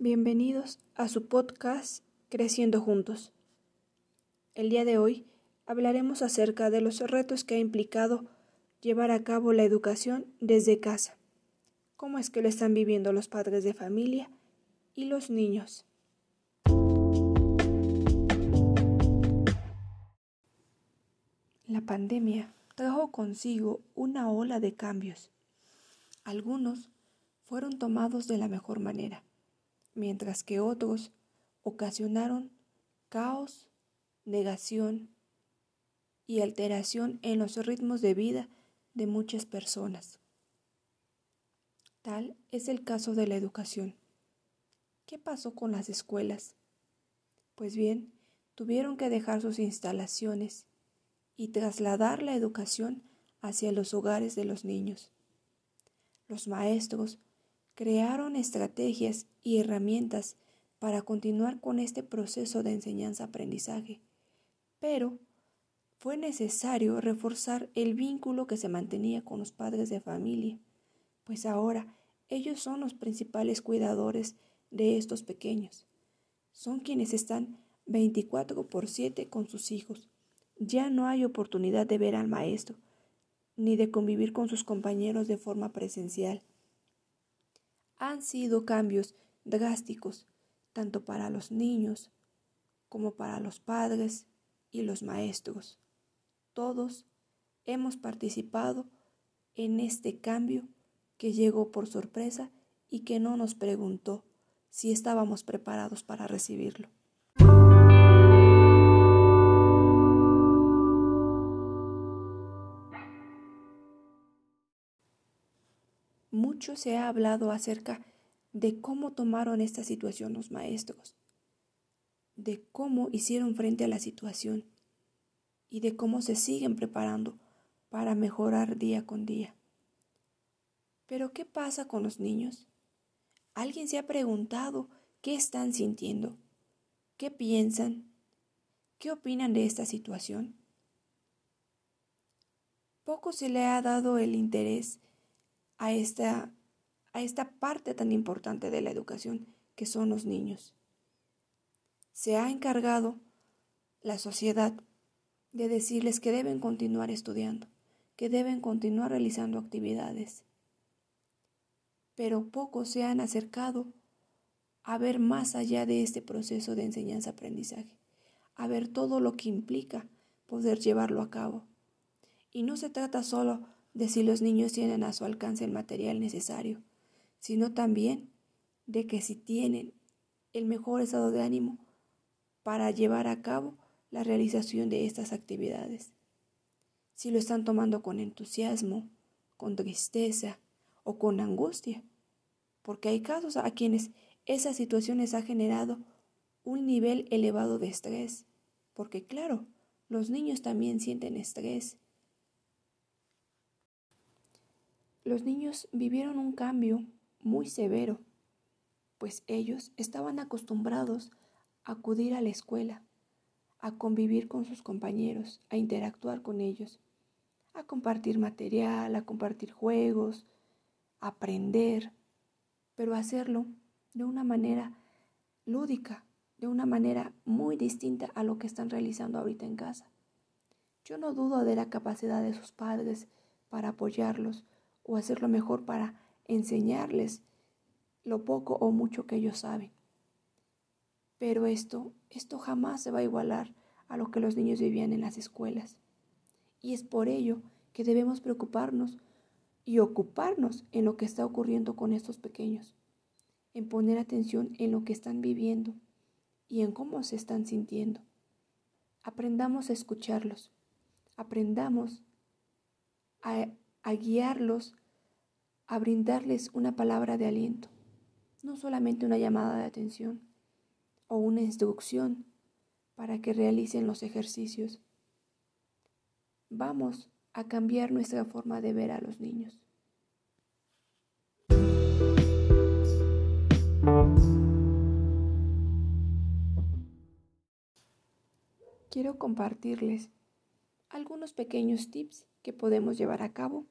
Bienvenidos a su podcast Creciendo Juntos. El día de hoy hablaremos acerca de los retos que ha implicado llevar a cabo la educación desde casa. ¿Cómo es que lo están viviendo los padres de familia y los niños? La pandemia trajo consigo una ola de cambios. Algunos fueron tomados de la mejor manera mientras que otros ocasionaron caos, negación y alteración en los ritmos de vida de muchas personas. Tal es el caso de la educación. ¿Qué pasó con las escuelas? Pues bien, tuvieron que dejar sus instalaciones y trasladar la educación hacia los hogares de los niños. Los maestros crearon estrategias y herramientas para continuar con este proceso de enseñanza-aprendizaje, pero fue necesario reforzar el vínculo que se mantenía con los padres de familia, pues ahora ellos son los principales cuidadores de estos pequeños. Son quienes están 24 por 7 con sus hijos. Ya no hay oportunidad de ver al maestro, ni de convivir con sus compañeros de forma presencial han sido cambios drásticos tanto para los niños como para los padres y los maestros. Todos hemos participado en este cambio que llegó por sorpresa y que no nos preguntó si estábamos preparados para recibirlo. Mucho se ha hablado acerca de cómo tomaron esta situación los maestros, de cómo hicieron frente a la situación y de cómo se siguen preparando para mejorar día con día. Pero ¿qué pasa con los niños? ¿Alguien se ha preguntado qué están sintiendo? ¿Qué piensan? ¿Qué opinan de esta situación? Poco se le ha dado el interés a esta, a esta parte tan importante de la educación que son los niños. Se ha encargado la sociedad de decirles que deben continuar estudiando, que deben continuar realizando actividades. Pero pocos se han acercado a ver más allá de este proceso de enseñanza-aprendizaje, a ver todo lo que implica poder llevarlo a cabo. Y no se trata solo de si los niños tienen a su alcance el material necesario, sino también de que si tienen el mejor estado de ánimo para llevar a cabo la realización de estas actividades. Si lo están tomando con entusiasmo, con tristeza o con angustia, porque hay casos a quienes esas situaciones ha generado un nivel elevado de estrés, porque claro, los niños también sienten estrés Los niños vivieron un cambio muy severo, pues ellos estaban acostumbrados a acudir a la escuela, a convivir con sus compañeros, a interactuar con ellos, a compartir material, a compartir juegos, a aprender, pero hacerlo de una manera lúdica, de una manera muy distinta a lo que están realizando ahorita en casa. Yo no dudo de la capacidad de sus padres para apoyarlos, o hacer lo mejor para enseñarles lo poco o mucho que ellos saben. Pero esto, esto jamás se va a igualar a lo que los niños vivían en las escuelas. Y es por ello que debemos preocuparnos y ocuparnos en lo que está ocurriendo con estos pequeños, en poner atención en lo que están viviendo y en cómo se están sintiendo. Aprendamos a escucharlos, aprendamos a a guiarlos, a brindarles una palabra de aliento, no solamente una llamada de atención o una instrucción para que realicen los ejercicios. Vamos a cambiar nuestra forma de ver a los niños. Quiero compartirles algunos pequeños tips que podemos llevar a cabo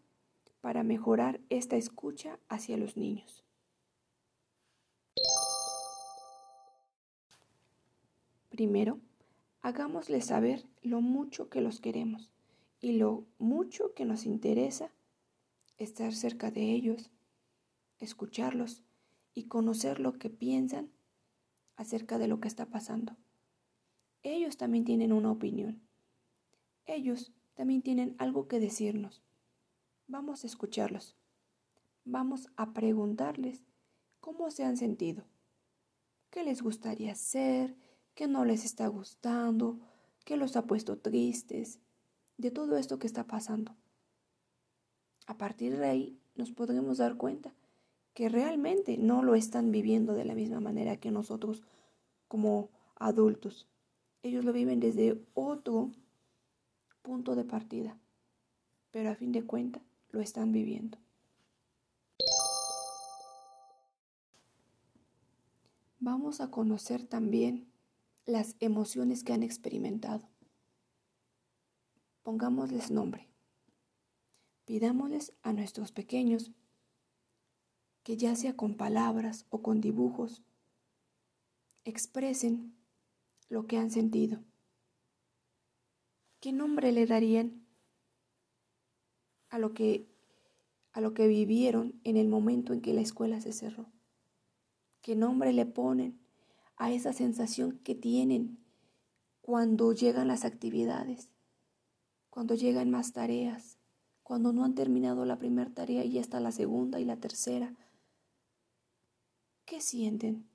para mejorar esta escucha hacia los niños. Primero, hagámosles saber lo mucho que los queremos y lo mucho que nos interesa estar cerca de ellos, escucharlos y conocer lo que piensan acerca de lo que está pasando. Ellos también tienen una opinión. Ellos también tienen algo que decirnos. Vamos a escucharlos. Vamos a preguntarles cómo se han sentido, qué les gustaría hacer, qué no les está gustando, qué los ha puesto tristes, de todo esto que está pasando. A partir de ahí nos podremos dar cuenta que realmente no lo están viviendo de la misma manera que nosotros como adultos. Ellos lo viven desde otro punto de partida, pero a fin de cuentas lo están viviendo. Vamos a conocer también las emociones que han experimentado. Pongámosles nombre. Pidámosles a nuestros pequeños que ya sea con palabras o con dibujos, expresen lo que han sentido. ¿Qué nombre le darían a lo que a lo que vivieron en el momento en que la escuela se cerró? ¿Qué nombre le ponen a esa sensación que tienen cuando llegan las actividades, cuando llegan más tareas, cuando no han terminado la primera tarea y ya está la segunda y la tercera? ¿Qué sienten?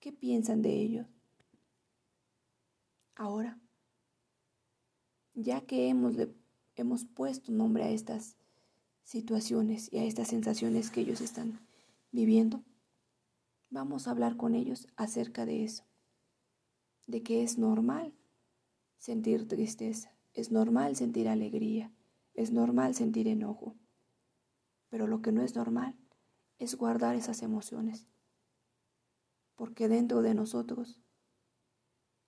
¿Qué piensan de ello? Ahora, ya que hemos, hemos puesto nombre a estas situaciones y a estas sensaciones que ellos están viviendo, vamos a hablar con ellos acerca de eso, de que es normal sentir tristeza, es normal sentir alegría, es normal sentir enojo, pero lo que no es normal es guardar esas emociones, porque dentro de nosotros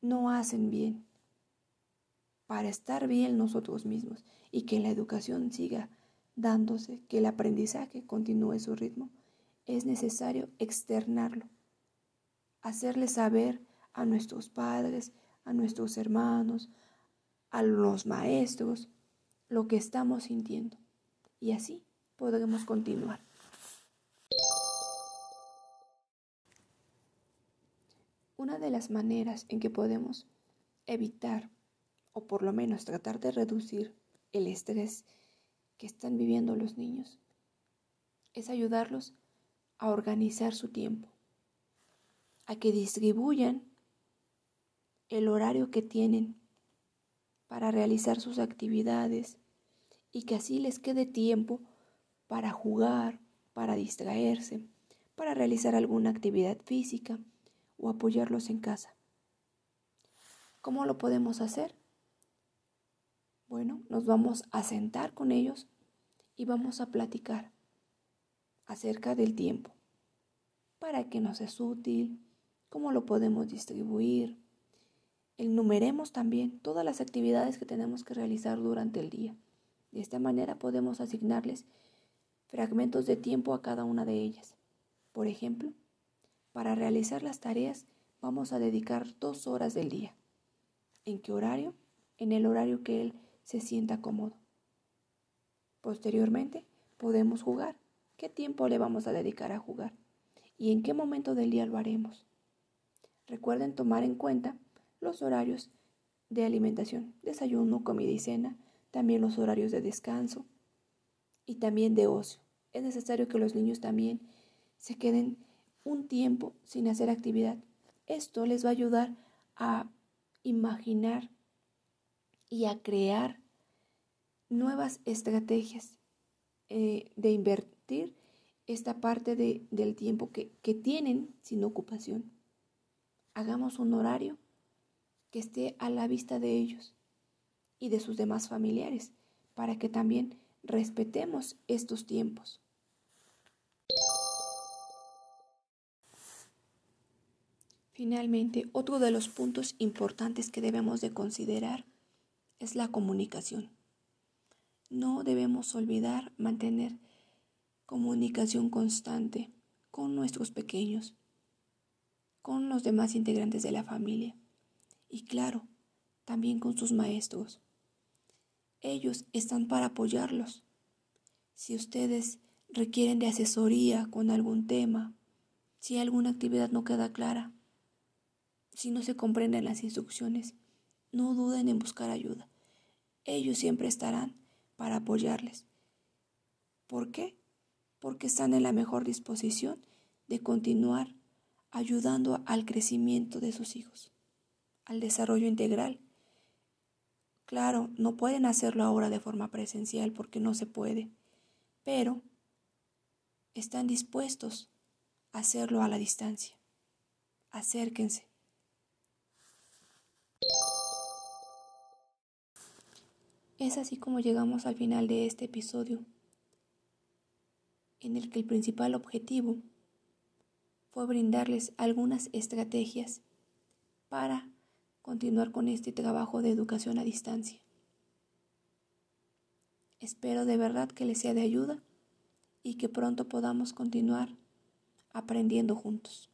no hacen bien para estar bien nosotros mismos y que la educación siga dándose, que el aprendizaje continúe su ritmo, es necesario externarlo, hacerle saber a nuestros padres, a nuestros hermanos, a los maestros, lo que estamos sintiendo. Y así podremos continuar. Una de las maneras en que podemos evitar, o por lo menos tratar de reducir el estrés que están viviendo los niños, es ayudarlos a organizar su tiempo, a que distribuyan el horario que tienen para realizar sus actividades y que así les quede tiempo para jugar, para distraerse, para realizar alguna actividad física o apoyarlos en casa. ¿Cómo lo podemos hacer? Bueno, nos vamos a sentar con ellos y vamos a platicar acerca del tiempo, para qué nos es útil, cómo lo podemos distribuir. Enumeremos también todas las actividades que tenemos que realizar durante el día. De esta manera podemos asignarles fragmentos de tiempo a cada una de ellas. Por ejemplo, para realizar las tareas vamos a dedicar dos horas del día. ¿En qué horario? En el horario que él se sienta cómodo. Posteriormente podemos jugar. ¿Qué tiempo le vamos a dedicar a jugar? ¿Y en qué momento del día lo haremos? Recuerden tomar en cuenta los horarios de alimentación, desayuno, comida y cena, también los horarios de descanso y también de ocio. Es necesario que los niños también se queden un tiempo sin hacer actividad. Esto les va a ayudar a imaginar y a crear nuevas estrategias eh, de invertir esta parte del tiempo que, que tienen sin ocupación. Hagamos un horario que esté a la vista de ellos y de sus demás familiares para que también respetemos estos tiempos. Finalmente, otro de los puntos importantes que debemos de considerar es la comunicación. No debemos olvidar mantener comunicación constante con nuestros pequeños, con los demás integrantes de la familia y claro, también con sus maestros. Ellos están para apoyarlos. Si ustedes requieren de asesoría con algún tema, si alguna actividad no queda clara, si no se comprenden las instrucciones, no duden en buscar ayuda. Ellos siempre estarán para apoyarles. ¿Por qué? Porque están en la mejor disposición de continuar ayudando al crecimiento de sus hijos, al desarrollo integral. Claro, no pueden hacerlo ahora de forma presencial porque no se puede, pero están dispuestos a hacerlo a la distancia. Acérquense. Es así como llegamos al final de este episodio, en el que el principal objetivo fue brindarles algunas estrategias para continuar con este trabajo de educación a distancia. Espero de verdad que les sea de ayuda y que pronto podamos continuar aprendiendo juntos.